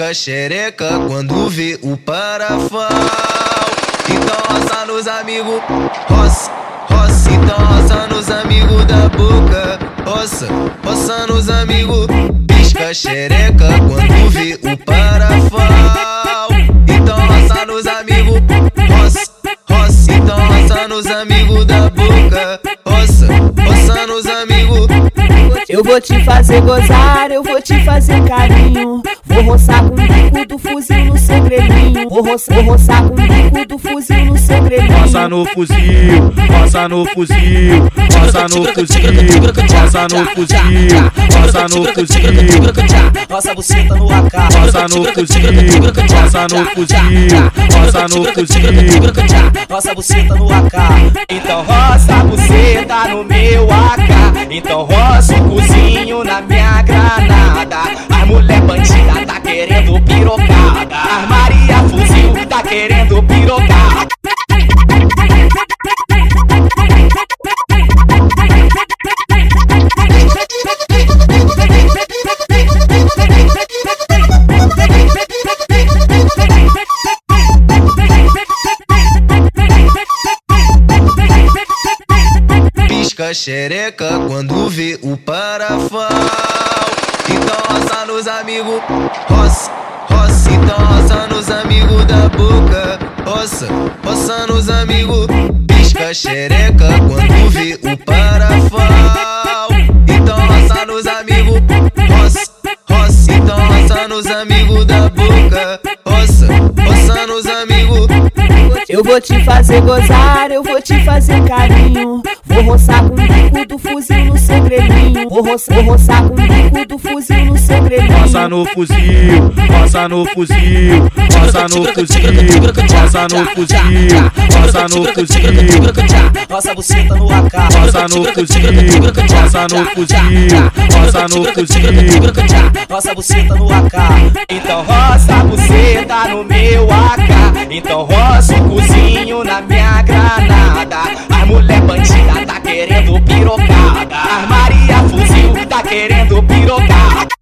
Pisca xereca quando vê o parafal. Então roça nos amigos, roça, roça. Então roça nos amigos da boca, roça, roça nos amigos. Pisca xereca quando vê o parafal. Então roça nos amigos, roça, roça. Então roça nos amigos da boca, Eu vou te fazer gozar, eu vou te fazer carinho. Vou roçar com o bico do fuzil no segredinho. Vou roçar, vou roçar com o bico do fuzil no segredinho. Roça no fuzil, roça no fuzil, roça no fuzil, roça no fuzil, roça no fuzil, Roça buceta no AK, roça no fuzil, roça no fuzil, roça no fuzil. roça buceta no AK. Então roça a buceta no meu AK. Então roça A mulher bandida tá querendo pirocada. A Maria fuzil tá querendo pirocada. Xereca quando vê o parafal. Então roça nos amigos, roça, roça. Então roça nos amigos da boca, roça, roça nos amigos. Pisca xereca quando vê o parafal. Então roça nos amigos, roça, roça. Então roça nos amigos da boca, roça, roça nos amigos. Eu vou te fazer gozar, eu vou te fazer carinho. Vou roçar com o bico do fuzil no segredinho. Vou roçar, vou roçar com o bico do fuzil no segredinho. Roça no fuzil, roça no fuzil, roça no fuzil, roça no fuzil, roça no fuzil, Roça buceta no AK, roça no fuzil, roça no fuzil, roça no fuzil. roça buceta no AK. Então roça a buceta no meu AK. Então roça tiro, pa.